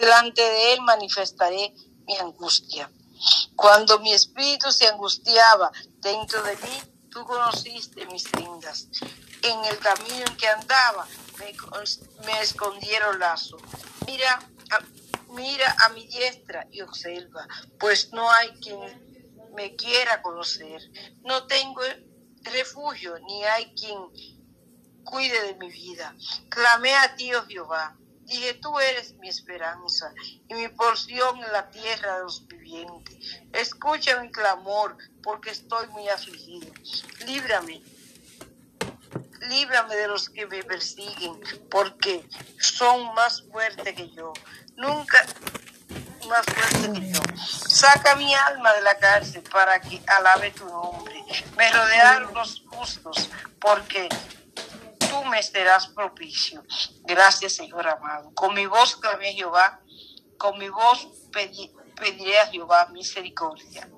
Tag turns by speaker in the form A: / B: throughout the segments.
A: delante de él manifestaré mi angustia. Cuando mi espíritu se angustiaba dentro de mí, tú conociste mis sendas. En el camino en que andaba, me, escondieron lazo. Mira, mira a mi diestra y observa, pues no hay quien me quiera conocer. No tengo refugio, ni hay quien cuide de mi vida. Clamé a ti, oh Jehová. Dije, tú eres mi esperanza y mi porción en la tierra de los vivientes. Escucha mi clamor, porque estoy muy afligido. Líbrame, líbrame de los que me persiguen, porque son más fuertes que yo. Nunca más fuerte que yo. Saca mi alma de la cárcel para que alabe tu nombre. Me rodearon los justos, porque tú me serás propicio. Gracias, Señor amado. Con mi voz clamé a Jehová, con mi voz pediré a Jehová misericordia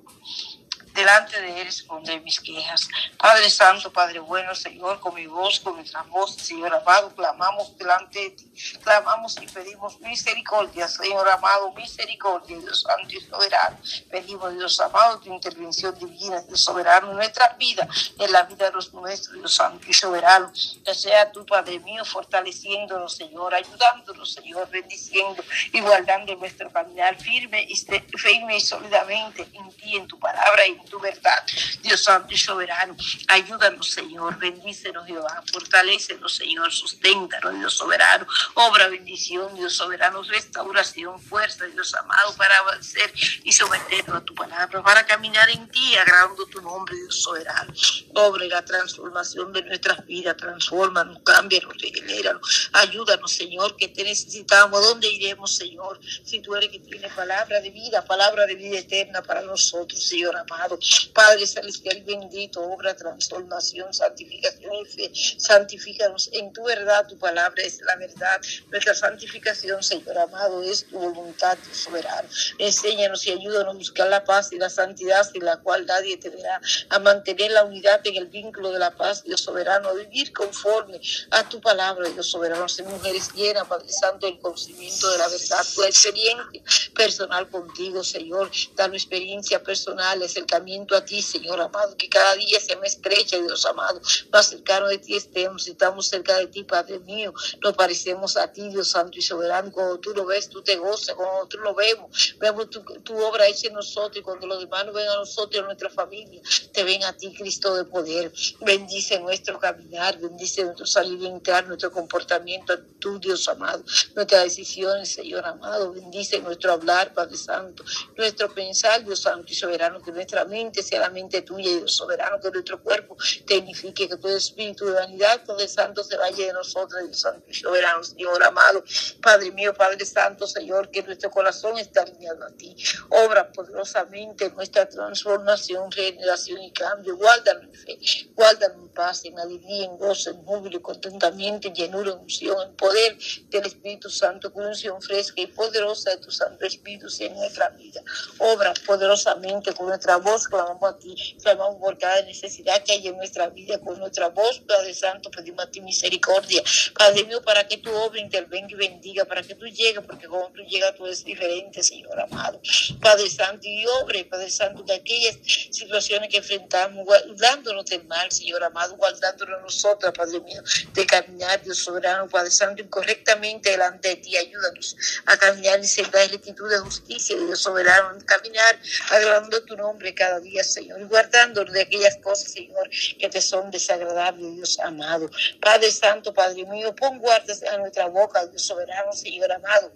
A: delante de Él responder mis quejas. Padre Santo, Padre bueno, Señor, con mi voz, con nuestra voz, Señor amado, clamamos delante de ti, clamamos y pedimos misericordia, Señor amado, misericordia, Dios Santo y soberano. Pedimos, Dios amado, tu intervención divina, Dios soberano, en nuestra vida, en la vida de los nuestros, Dios Santo y soberano. Que sea tu Padre mío, fortaleciéndonos, Señor, ayudándonos, Señor, bendiciendo y guardando nuestro caminar firme y, firme y sólidamente en ti, en tu palabra y tu verdad. Dios Santo y soberano, ayúdanos, Señor, bendícenos, Jehová, fortalecenos, Señor, susténtanos, Dios soberano, obra bendición, Dios soberano, restauración, fuerza, Dios amado, para avanzar y someternos a tu palabra, para caminar en ti, agradando tu nombre, Dios soberano. Obra la transformación de nuestras vidas, transfórmanos, cámbianos, regenéranos, ayúdanos, Señor, que te necesitamos. ¿Dónde iremos, Señor? Si tú eres que tienes palabra de vida, palabra de vida eterna para nosotros, Señor amado. Padre celestial bendito, obra, transformación, santificación y fe. Santifícanos en tu verdad, tu palabra es la verdad. Nuestra santificación, Señor amado, es tu voluntad, tu soberano. Enséñanos y ayúdanos a buscar la paz y la santidad sin la cual nadie te verá, a mantener la unidad en el vínculo de la paz, Dios soberano, a vivir conforme a tu palabra, Dios soberano. Ser mujeres llenas, Padre Santo, el conocimiento de la verdad, tu experiencia personal contigo, Señor. Dame experiencia personal, es el camino a ti, Señor amado, que cada día se me estrecha, Dios amado, más cercano de ti estemos, estamos cerca de ti, Padre mío, nos parecemos a ti, Dios Santo y Soberano, cuando tú lo ves, tú te gozas, cuando tú lo vemos, vemos tu, obra hecha en nosotros, y cuando los demás ven a nosotros, a nuestra familia, te ven a ti, Cristo de poder, bendice nuestro caminar, bendice nuestro salir y entrar, nuestro comportamiento, tú, Dios amado, nuestras decisiones, Señor amado, bendice nuestro hablar, Padre Santo, nuestro pensar, Dios Santo y Soberano, que nuestra mente sea la mente tuya y Dios soberano, que nuestro cuerpo tecnifique, que todo espíritu de vanidad, todo el santo se vaya de nosotros, Dios santo y soberano, Señor amado, Padre mío, Padre Santo, Señor, que nuestro corazón está alineado a ti. Obra poderosamente nuestra transformación, regeneración y cambio. Guárdanos en fe, guárdanos en paz, en alegría, en gozo, en júbilo, contentamiento, en llenura, en unción, en poder del Espíritu Santo, con unción fresca y poderosa de tu Santo Espíritu en nuestra vida. Obra poderosamente con nuestra voz clamamos a ti, clamamos por cada necesidad que hay en nuestra vida con nuestra voz, Padre Santo, pedimos a ti misericordia, Padre mío, para que tu obra intervenga y bendiga, para que tú llegues, porque cuando tú llegas tú eres diferente, Señor amado, Padre Santo, y obre, Padre Santo, de aquellas situaciones que enfrentamos, guardándonos del mal, Señor amado, guardándonos nosotros, Padre mío, de caminar, Dios soberano, Padre Santo, incorrectamente delante de ti, ayúdanos a caminar en senda de rectitud de justicia, Dios soberano, caminar agradando tu nombre cada día, Señor, y guardándonos de aquellas cosas, Señor, que te son desagradables, Dios amado. Padre Santo, Padre mío, pon guardas a nuestra boca, Dios soberano, Señor amado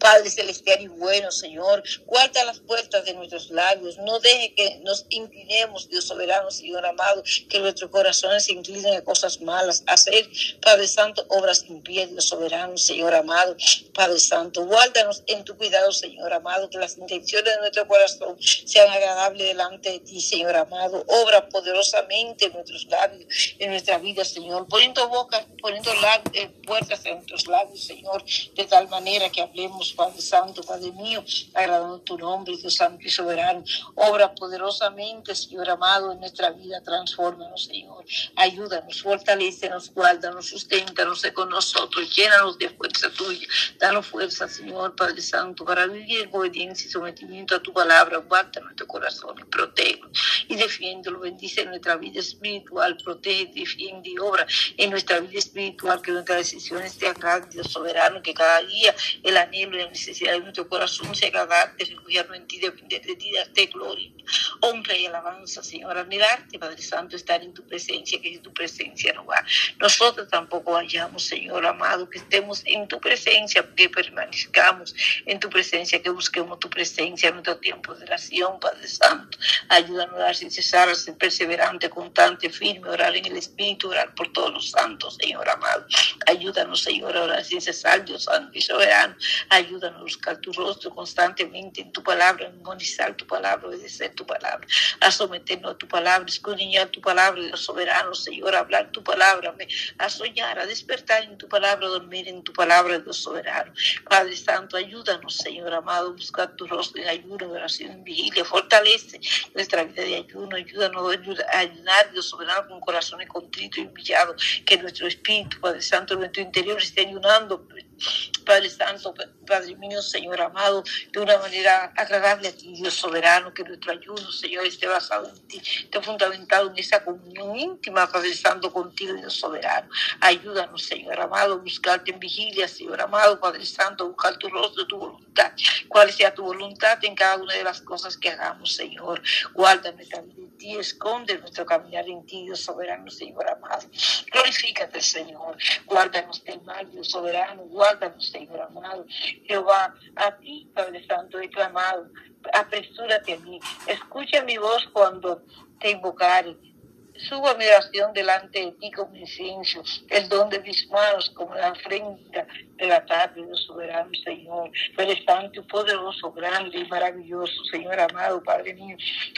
A: Padre celestial y bueno, Señor, guarda las puertas de nuestros labios. No deje que nos inclinemos, Dios soberano, Señor amado, que nuestros corazones se inclinen a cosas malas. Hacer, Padre Santo, obras impías, Dios soberano, Señor amado. Padre Santo, guárdanos en tu cuidado, Señor amado, que las intenciones de nuestro corazón sean agradables delante de ti, Señor amado. Obra poderosamente en nuestros labios, en nuestra vida, Señor. Poniendo boca, poniendo eh, puertas en nuestros labios, Señor, de tal manera que hablemos Padre Santo, Padre mío, agradando tu nombre, Dios Santo y soberano. Obra poderosamente, Señor amado, en nuestra vida, transfórmanos, Señor. Ayúdanos, fortalecenos, guárdanos, susténtanos con nosotros, llénanos de fuerza tuya. Danos fuerza, Señor, Padre Santo, para vivir en obediencia y sometimiento a tu palabra. Guarda nuestro corazón y protege y defiéndelo. Bendice nuestra vida espiritual, protege, defiende y obra en nuestra vida espiritual, que nuestras decisiones te agraden, Dios soberano, que cada día el anhelo la necesidad de nuestro corazón se haga darte, refugiarnos en ti, depender de ti, darte gloria, honra y alabanza, Señor. Admirarte, Padre Santo, estar en tu presencia, que es tu presencia no va. Nosotros tampoco vayamos, Señor amado, que estemos en tu presencia, que permanezcamos en tu presencia, que busquemos tu presencia en nuestro tiempo de oración, Padre Santo. Ayúdanos a dar sin cesar, a ser perseverante, constante, firme, orar en el Espíritu, orar por todos los santos, Señor amado. Ayúdanos, Señor, a orar sin cesar, Dios Santo y soberano. Ayúdanos a buscar tu rostro constantemente en tu palabra, a memorizar tu palabra, obedecer tu palabra, a someternos a tu palabra, escudriñar tu palabra, Dios soberano, Señor, a hablar tu palabra, a soñar, a despertar en tu palabra, a dormir en tu palabra, Dios soberano. Padre Santo, ayúdanos, Señor amado, a buscar tu rostro en ayuno, oración, en vigilia. Fortalece nuestra vida de ayuno, ayúdanos a ayunar, Dios soberano, con corazones contritos y humillados, que nuestro espíritu, Padre Santo, nuestro interior esté ayunando Padre Santo, Padre mío, Señor amado, de una manera agradable a ti, Dios soberano, que nuestro ayuno, Señor, esté basado en ti, esté fundamentado en esa comunión íntima, Padre Santo, contigo, Dios soberano. Ayúdanos, Señor amado, a buscarte en vigilia, Señor amado, Padre Santo, buscar tu rostro, tu voluntad, cuál sea tu voluntad en cada una de las cosas que hagamos, Señor. Guárdame también en ti, esconde nuestro caminar en ti, Dios soberano, Señor amado. Glorifícate, Señor. Guárdanos del mal, Dios soberano, guárdanos, Señor amado. Jehová, a ti, Padre Santo, he clamado. Apresúrate a mí. Escucha mi voz cuando te invocare Subo mi oración delante de ti como incienso, el don de mis manos como la ofrenda de la tarde, Dios soberano Señor. Padre Santo, poderoso, grande y maravilloso, Señor amado, Padre mío,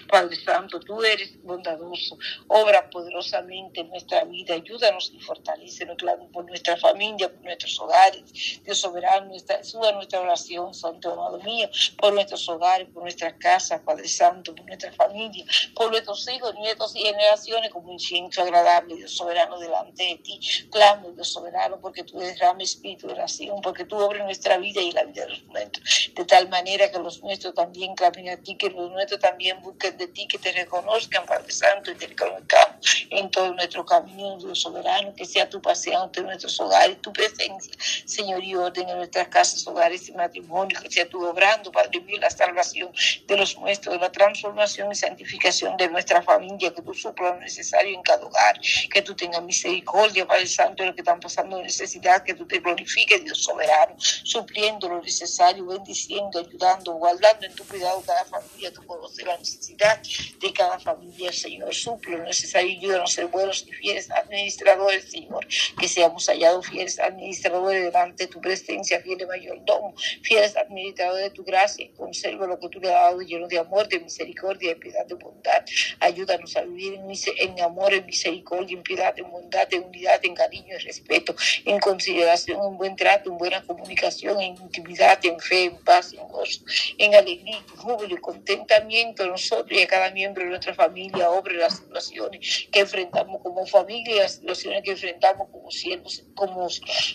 A: Padre Santo, tú eres bondadoso, obra poderosamente en nuestra vida, ayúdanos y fortalecenos, claro, por nuestra familia, por nuestros hogares, Dios soberano, nuestra, suba nuestra oración, Santo amado mío, por nuestros hogares, por nuestra casa, Padre Santo, por nuestra familia, por nuestros hijos, nietos y generaciones como un incienso agradable, Dios soberano, delante de ti. Clamo, Dios soberano, porque tú derrames espíritu de oración, porque tú obres nuestra vida y la vida de los nuestros, de tal manera que los nuestros también clamen a ti, que los nuestros también busquen de ti, que te reconozcan, Padre Santo, y te reconozcamos en todo nuestro camino, Dios soberano, que sea tu paseo ante nuestros hogares, tu presencia, Señor, y orden en nuestras casas, hogares y matrimonios, que sea tú obrando, Padre mío, la salvación de los nuestros, la transformación y santificación de nuestra familia, que tú suplas necesario en cada hogar, que tú tengas misericordia, Padre Santo, de los que están pasando necesidad, que tú te glorifiques, Dios soberano, supliendo lo necesario, bendiciendo, ayudando, guardando en tu cuidado cada familia, tú conoces la necesidad de cada familia, Señor, suple lo necesario, ayúdanos a ser buenos y fieles administradores, Señor, que seamos hallados fieles administradores delante de tu presencia, fieles mayordomo, fieles administradores de tu gracia, conserva lo que tú le has dado lleno de amor, de misericordia, de piedad, de bondad, ayúdanos a vivir en, en amor, en misericordia, en piedad, en bondad, en unidad, en cariño, en respeto, en consideración, en buen trato, en buena comunicación, en intimidad, en fe, en paz, en gozo, en alegría, en júbilo contentamiento nosotros y a cada miembro de nuestra familia, obre las situaciones que enfrentamos como familia, las situaciones que enfrentamos como siervos, como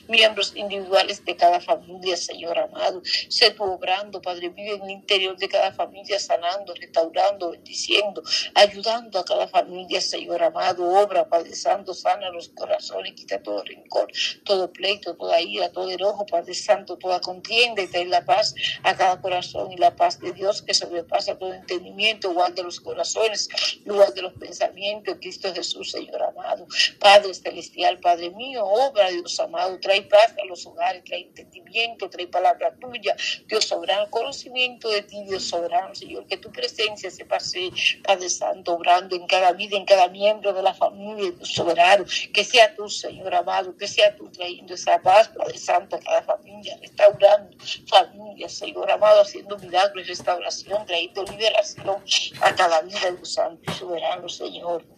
A: miembros individuales de cada familia, Señor amado. Sé tú obrando, Padre mío, en el interior de cada familia, sanando, restaurando, bendiciendo, ayudando a cada familia, Señor amado, obra, Padre Santo, sana los corazones, quita todo rencor, todo pleito, toda ira, todo enojo, Padre Santo, toda contienda y trae la paz a cada corazón y la paz de Dios que sobrepasa todo entendimiento, guarda los corazones, lugar de los pensamientos, Cristo Jesús, Señor amado, Padre celestial, Padre mío, obra, Dios amado, trae paz a los hogares, trae entendimiento, trae palabra tuya, Dios soberano, conocimiento de ti, Dios soberano, Señor, que tu presencia se pase, Padre Santo, obrando en cada vida, en cada miembro de la familia, Dios soberano, que sea tú, Señor amado, que sea tú trayendo esa paz, Padre Santo, a cada familia, restaurando familia, Señor amado, haciendo milagros y restauración, trayendo liberación a cada vida, Dios Santo y soberano, Señor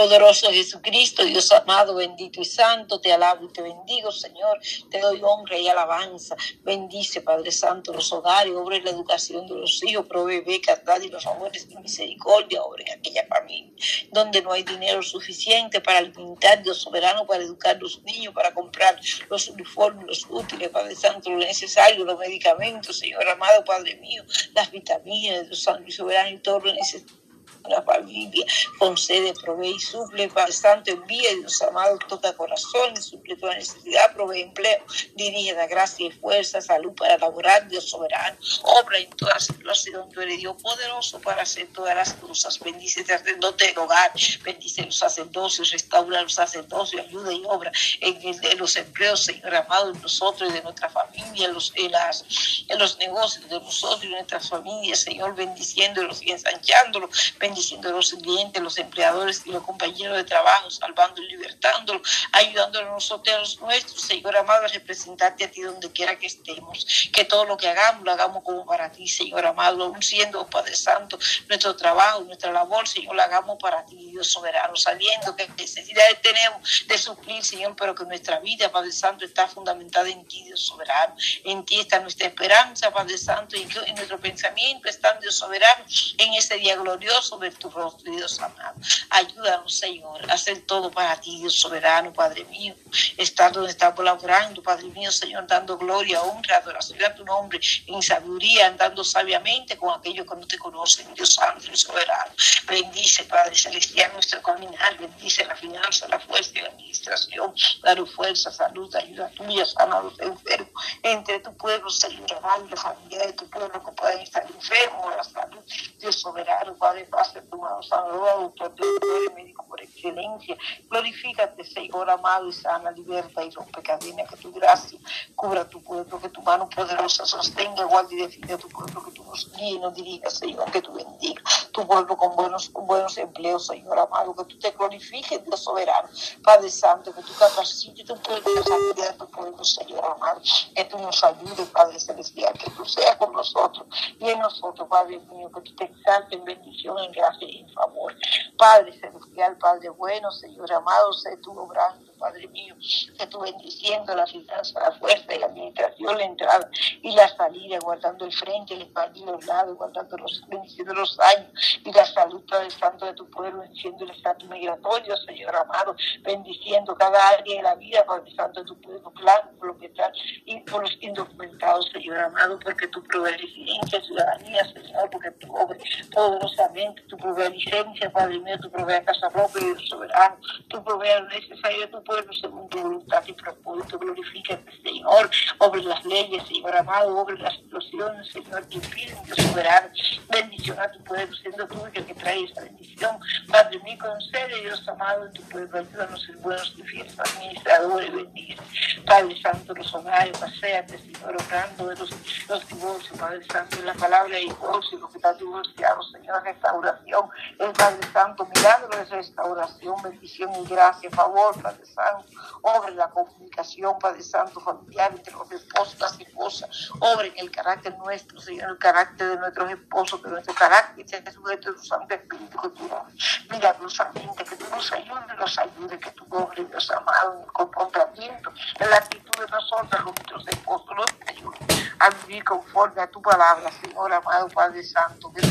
A: Poderoso Jesucristo, Dios amado, bendito y santo, te alabo y te bendigo, Señor. Te doy honra y alabanza. Bendice, Padre Santo, los hogares, obra la educación de los hijos, provee becas, y los favores de misericordia, obra en aquella familia donde no hay dinero suficiente para alimentar, Dios soberano, para educar a los niños, para comprar los uniformes, los útiles, Padre Santo, lo necesario, los medicamentos, Señor amado, Padre mío, las vitaminas, Dios Santo y soberano y todo lo necesario la familia, concede, provee y suple, Padre Santo, envía, Dios amado, toca corazones, suple toda necesidad, provee empleo, dirige la gracia y fuerza, salud para laborar, Dios soberano, obra en toda situación, tú eres Dios poderoso para hacer todas las cosas, bendice el sacerdote del hogar, bendice los sacerdocios, restaura los sacerdocios, ayuda y obra en, el, de los empleos, Señor amado, en nosotros y de nuestra familia, en los, en las, en los negocios de nosotros y de nuestras familias, Señor, bendiciéndolos y ensanchándolos, bendiciendo a los clientes, los empleadores y los compañeros de trabajo, salvando y libertándolo, ayudándonos a nosotros nuestros, Señor amado, a representarte a ti donde quiera que estemos, que todo lo que hagamos lo hagamos como para ti, Señor amado, aún siendo, Padre Santo, nuestro trabajo, nuestra labor, Señor, lo hagamos para ti, Dios soberano, sabiendo que necesidades tenemos de suplir, Señor, pero que nuestra vida, Padre Santo, está fundamentada en ti, Dios soberano, en ti está nuestra esperanza, Padre Santo, y en nuestro pensamiento está, Dios soberano, en ese día glorioso de tu rostro, Dios amado. Ayúdanos, Señor, a hacer todo para ti, Dios soberano, Padre mío. Estar donde estamos laborando, Padre mío, Señor, dando gloria, honra, adoración a tu nombre, en sabiduría, andando sabiamente con aquellos que no te conocen, Dios santo y soberano. Bendice, Padre celestial, nuestro caminar, bendice la finanza, la fuerza y la administración, daros fuerza, salud, ayuda tuya, sana a los enfermos, entre tu pueblo, Señor, amado, la familia de tu pueblo que puedan estar enfermos, la salud, Dios soberano, Padre, paz tu mano sanadora, autor de médico por excelencia. Glorifícate, Señor amado y sana, liberta y rompe cadenas, que tu gracia cubra tu pueblo, que tu mano poderosa sostenga, guarde y defienda a tu pueblo, que tú nos guíes y nos dirijas, Señor, que tú bendiga tu pueblo con buenos, buenos empleos, Señor amado, que tú te glorifiques, Dios soberano, Padre Santo, que tú capacites tu pueblo, a tu pueblo, Señor amado, que tú nos ayudes, Padre Celestial, que tú seas con nosotros y en nosotros, Padre mío, que tú te exaltes en bendición, en gracia y en favor. Padre celestial, Padre bueno, Señor amado, sé tú obrando Padre mío, que tú bendiciendo la finanza, la fuerza y la administración, la entrada y la salida, guardando el frente, el espalda y los lados, guardando los, bendiciendo los años y la salud, Padre Santo, de tu pueblo, bendiciendo el estatus migratorio, Señor amado, bendiciendo cada área de la vida, Padre Santo, de tu pueblo, claro, por lo que está y por los indocumentados, Señor amado, porque provees residencia, ciudadanía, Señor, porque tú obres poderosamente, tú provees licencia, Padre mío, tú provees casa propia y soberano, tú provees lo necesario tu pueblo según tu voluntad y propósito. Glorifícate, Señor, obre las leyes, Señor amado, obre las explosiones, Señor, que impiden, Dios soberano. Bendición a tu pueblo, siendo el que trae esa bendición. Padre mío, concede, Dios amado, en tu pueblo, ayúdanos ser buenos y fieles administradores, bendice. Padre Santo, los hogares, paséate, Señor, obrando de los, los divorcios, Padre Santo, en la palabra de divorcio, los que están divorciados, Señor, restauración, el Padre Santo, milagro de restauración, bendición y gracia, favor, Padre Santo obra en la comunicación, Padre Santo, familiar entre los esposos, las esposas, obra en el carácter nuestro, Señor, el carácter de nuestros esposos, que nuestro carácter sea sujeto de tu Santo Espíritu, que tú milagrosamente, que tú nos ayudes, nos ayude, que tú obres, Dios amado, en el comportamiento, en la actitud de nosotros, nuestros esposos, los ayude a vivir conforme a tu palabra, Señor amado Padre Santo. Que,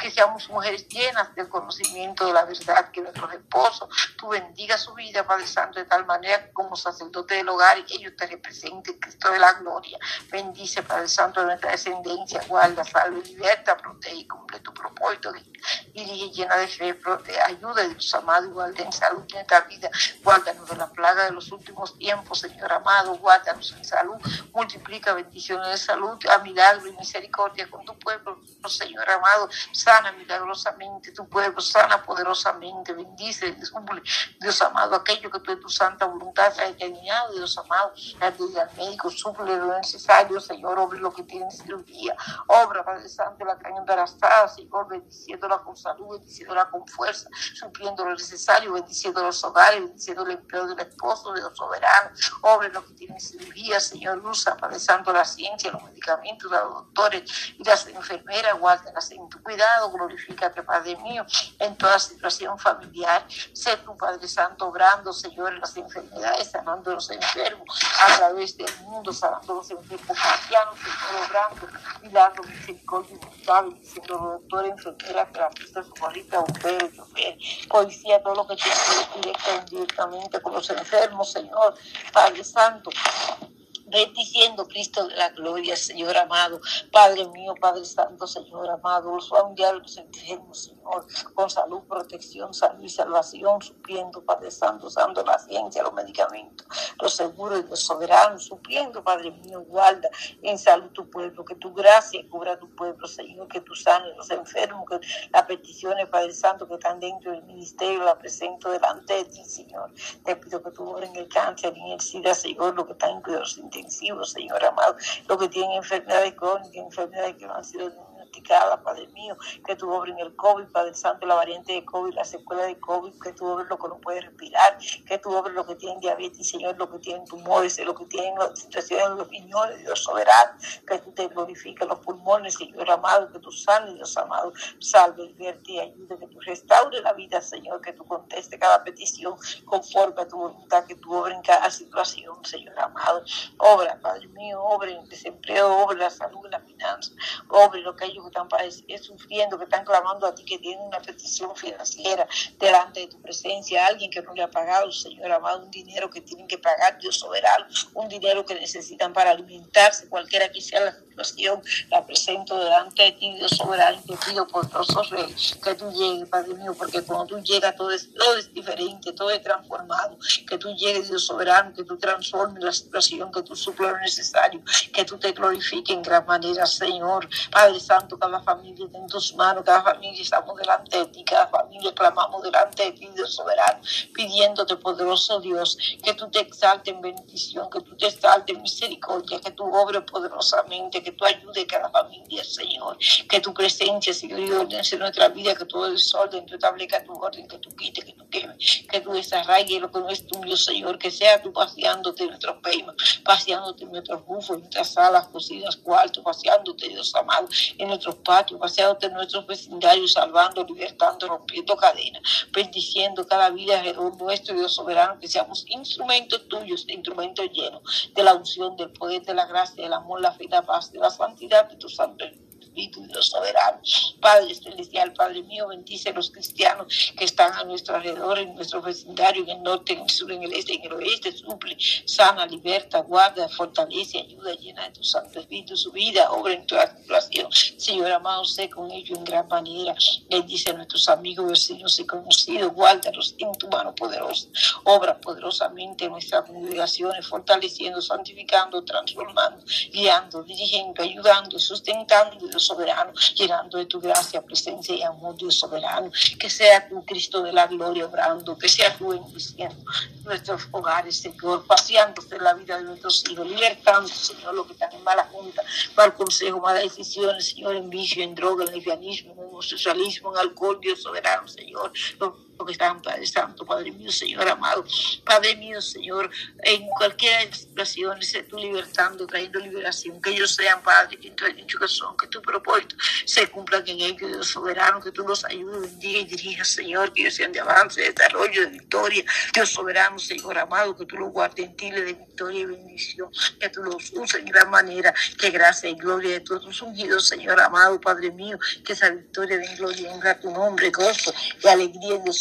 A: que seamos mujeres llenas del conocimiento de la verdad, que nuestros esposos, tú bendiga su vida, Padre Santo, de tal manera como sacerdote del hogar ellos te representen, Cristo de la gloria. Bendice, Padre Santo, nuestra descendencia, guarda, salve, liberta, protege y cumple tu propósito. Dirige llena de fe, ayuda, Dios amado, igual en salud en esta vida. Guárdanos de la plaga de los últimos tiempos, Señor amado, guárdanos en salud, multiplica bendiciones salud, a milagro y misericordia con tu pueblo, Señor amado. Sana milagrosamente tu pueblo, sana poderosamente, bendice, Dios amado, aquello que tú en tu santa voluntad has determinado, Dios amado, al médico, suple lo necesario, Señor, obre lo que tiene cirugía, obra, Padre Santo, la caña embarazada, Señor, bendiciendo la salud, bendiciéndola con fuerza, supliendo lo necesario, bendiciendo los hogares, bendiciendo el empleo del esposo, de los soberanos, obre los que tienen cirugía, Señor, luz, Padre Santo, la ciencia, los medicamentos, los doctores y las enfermeras, guárdalas en tu cuidado, glorifícate, Padre mío, en toda situación familiar, sé tu Padre Santo, obrando, Señor, en las enfermedades, sanando a los enfermos a través del mundo, sanando a los enfermos. Cristianos, Señor, obrando, milagro, misericordia bondad, diciendo doctor, enfermera, terapista, socorrista, bombero, chofer, policía, todo lo que tiene directa o indirectamente con los enfermos, Señor, Padre Santo bendiciendo Cristo de la gloria, Señor amado, Padre mío, Padre Santo, Señor amado, los familiares, enfermos, Señor, con salud, protección, salud y salvación, supliendo, Padre Santo, usando la ciencia, los medicamentos, los seguros y los soberanos, supliendo, Padre mío, guarda en salud tu pueblo, que tu gracia cubra tu pueblo, Señor, que tú sanes los enfermos, que las peticiones, Padre Santo, que están dentro del ministerio, la presento delante de ti, Señor. Te pido que tú en el cáncer en el SIDA, Señor, lo que está en cuidados Señor amado, lo que tienen enfermedades crónicas, enfermedades que no han sido Padre mío, que tú obres en el COVID, Padre Santo, la variante de COVID, la secuela de COVID, que tú obres lo que no puede respirar, que tú obres lo que tienen diabetes, Señor, lo que tienen tumores, lo que tienen situaciones de los riñones, Dios soberano, que tú te glorifiques los pulmones, Señor amado, que tú sanes, Dios amado, salve, vierte y ayude, que tú restaure la vida, Señor, que tú conteste cada petición conforme a tu voluntad, que tú obres en cada situación, Señor amado. Obra, Padre mío, obra en desempleo, obra la salud, la finanza, obra lo que hay que están sufriendo, que están clamando a ti, que tienen una petición financiera delante de tu presencia, alguien que no le ha pagado, Señor amado, un dinero que tienen que pagar, Dios soberano, un dinero que necesitan para alimentarse, cualquiera que sea la situación, la presento delante de ti, Dios soberano, te pido poderoso Rey, que tú llegues, Padre mío, porque cuando tú llegas todo es, todo es diferente, todo es transformado, que tú llegues, Dios soberano, que tú transformes la situación, que tú suplas lo necesario, que tú te glorifiques en gran manera, Señor, Padre Santo, cada familia en tus manos, cada familia estamos delante de ti, cada familia clamamos delante de ti, Dios soberano, pidiéndote, poderoso Dios, que tú te exaltes en bendición, que tú te exaltes en misericordia, que tú obres poderosamente, que tú ayudes a cada familia, Señor, que tu presencia, Señor, y en nuestra vida, que todo desorden, tú establezcas tu orden, que tú quites, que tú quemes, que tú desarraiges lo que no es tuyo, Señor, que sea tú paseándote en nuestros peimas, paseándote en nuestros bufos, en nuestras salas, cocinas, cuartos, paseándote, Dios amado, en nuestros patios, paseándote en nuestros vecindarios, salvando, libertando, rompiendo cadenas, bendiciendo cada vida alrededor nuestro, Dios soberano, que seamos instrumentos tuyos, instrumentos llenos de la unción, del poder, de la gracia, del amor, la fe, la paz, de la santidad de tu santo Espíritu Dios soberano. Padre celestial, Padre mío, bendice a los cristianos que están a nuestro alrededor, en nuestro vecindario, en el norte, en el sur, en el este, en el oeste, suple, sana, liberta, guarda, fortalece, ayuda, llena de tu Santo Espíritu su vida, obra en toda situación. Señor amado, sé con ellos en gran manera. Bendice a nuestros amigos, vecinos y conocidos, guárdalos en tu mano poderosa. Obra poderosamente en nuestras congregaciones, fortaleciendo, santificando, transformando, guiando, dirigiendo, ayudando, sustentando, soberano, llenando de tu gracia, presencia y amor, Dios soberano. Que sea tu Cristo de la gloria obrando, que sea tu bendiciendo nuestros hogares, Señor, paseándose en la vida de nuestros hijos, libertando, Señor, lo que están en mala junta, mal consejo, malas decisiones, Señor, en vicio, en droga, en lesbianismo, en homosexualismo, en alcohol, Dios soberano, Señor que están, Padre Santo, Padre mío, Señor amado, Padre mío, Señor, en cualquier situación, sé tú libertando, trayendo liberación, que ellos sean, Padre, que dicho que son, que tu propósito se cumpla en ellos, Dios soberano, que tú los ayudes, bendiga y dirija, Señor, que ellos sean de avance, de desarrollo, de victoria, Dios soberano, Señor amado, que tú los guardes en ti, de victoria y bendición, que tú los uses en gran manera, que gracia y gloria de todos tus ungidos, Señor amado, Padre mío, que esa victoria de gloria venga a tu nombre, gozo y alegría, Dios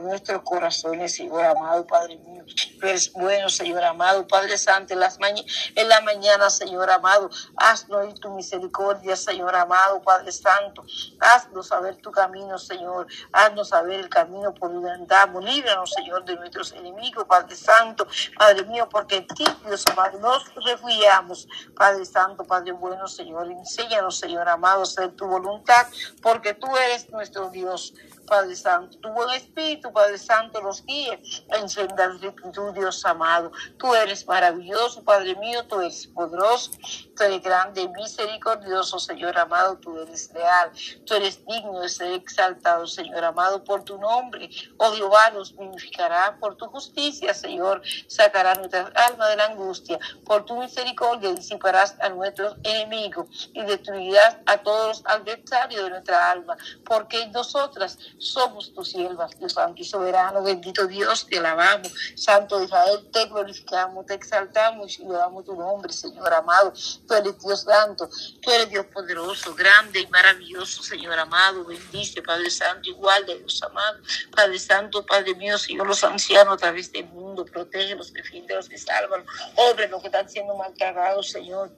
A: nuestros corazones, Señor amado, Padre mío. eres bueno, Señor amado, Padre Santo, en, las en la mañana, Señor amado, haznos y tu misericordia, Señor amado, Padre Santo. Haznos saber tu camino, Señor. Haznos saber el camino por donde andamos. Líbranos, Señor, de nuestros enemigos, Padre Santo, Padre mío, porque en ti, Dios amado, nos refugiamos, Padre Santo, Padre bueno, Señor. Enséñanos, Señor amado, hacer tu voluntad, porque tú eres nuestro Dios. Padre Santo, tú eres Espíritu, Padre Santo, los guíe en sendas rectitud, Dios amado. Tú eres maravilloso, Padre mío, tú eres poderoso, tú eres grande misericordioso, Señor amado, tú eres real, tú eres digno de ser exaltado, Señor amado, por tu nombre. Oh Jehová nos vivificará por tu justicia, Señor, sacará nuestra alma de la angustia. Por tu misericordia disiparás a nuestros enemigos y destruirás a todos los adversarios de nuestra alma, porque nosotras somos tus siervas, Dios Santo y soberano, bendito Dios, te alabamos, Santo Israel, te glorificamos, te exaltamos y damos tu nombre, Señor amado. Tú eres Dios santo, tú eres Dios poderoso, grande y maravilloso, Señor amado. Bendice, Padre Santo, igual de Dios amado. Padre Santo, Padre mío, Señor, los ancianos a través del mundo, protégelos, defiéndelos y sálvalos. Obre los que están siendo maltratados, Señor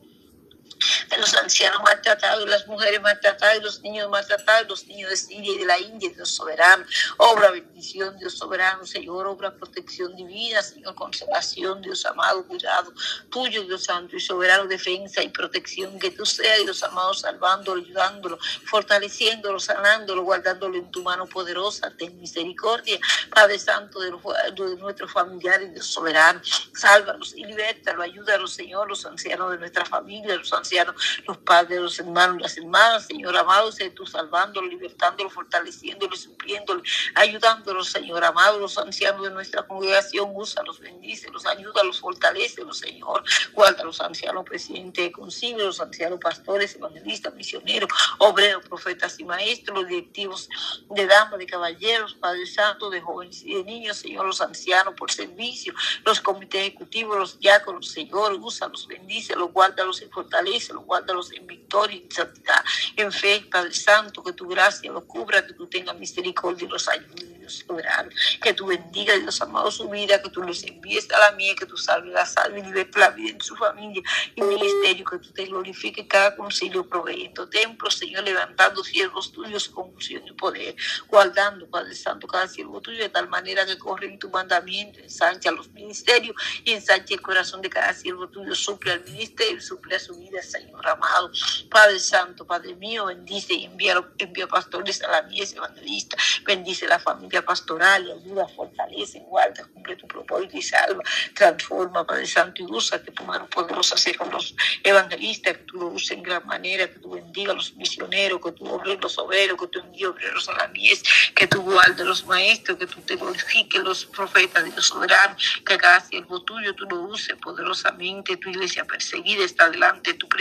A: los ancianos maltratados, las mujeres maltratadas, los niños maltratados, los niños de Siria y de la India, Dios soberano. Obra bendición, Dios soberano, Señor, obra protección divina, Señor, consolación, Dios amado, cuidado tuyo, Dios santo y soberano, defensa y protección, que tú seas, Dios amado, salvándolo, ayudándolo, fortaleciéndolo, sanándolo, guardándolo en tu mano poderosa, ten misericordia, Padre Santo, de, los, nuestros familiares, Dios soberano, sálvalos y libértalos, ayúdalos, Señor, los ancianos de nuestra familia, los ancianos, los padres, los hermanos, las hermanas, Señor amado, sé tú salvándolo, libertándolo, fortaleciéndolo, supliéndolo, ayudándolo, Señor amado, los ancianos de nuestra congregación, úsalos, bendícelos, ayúdalos, fortalecelos, Señor, guarda los ancianos presidentes de concilio, los ancianos pastores, evangelistas, misioneros, obreros, profetas y maestros, los directivos de damas, de caballeros, Padre Santo, de jóvenes y de niños, Señor, los ancianos por servicio, los comités ejecutivos, los diáconos, Señor, úsalos, bendícelos, guárdalos y fortalecelos, guárdalos en victoria, en santidad, en fe, Padre Santo, que tu gracia los cubra, que tú tengas misericordia y los ayude, Dios que tú bendiga, Dios amado, su vida, que tú los envíes a la mía, que tú salves la salve y liberte la vida en su familia y ministerio, que tú te glorifiques cada concilio, proveyendo templos, Señor, levantando siervos tuyos con unción y poder, guardando, Padre Santo, cada siervo tuyo de tal manera que corre en tu mandamiento, ensancha los ministerios y ensancha el corazón de cada siervo tuyo, suple al ministerio, suple a su vida, Señor amado. Padre Santo, Padre mío, bendice y envía, envía pastores a la mies evangelista, bendice la familia pastoral y ayuda, fortalece, guarda, cumple tu propósito y salva, transforma, Padre Santo, y usa que tu mano poderosa sea con los evangelistas, que tú lo uses en gran manera, que tú bendiga a los misioneros, que tú obres los obreros, que tú envíes obreros a la mies, que tú guardes los maestros, que tú te glorifiques los profetas, Dios soberano, que cada siervo tuyo tú lo uses poderosamente, tu iglesia perseguida está delante de tu presencia